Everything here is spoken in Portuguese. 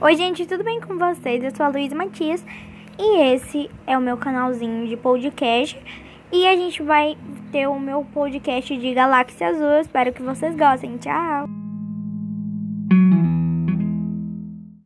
Oi, gente, tudo bem com vocês? Eu sou a Luísa Matias e esse é o meu canalzinho de podcast. E a gente vai ter o meu podcast de Galáxia Azul. Eu espero que vocês gostem. Tchau!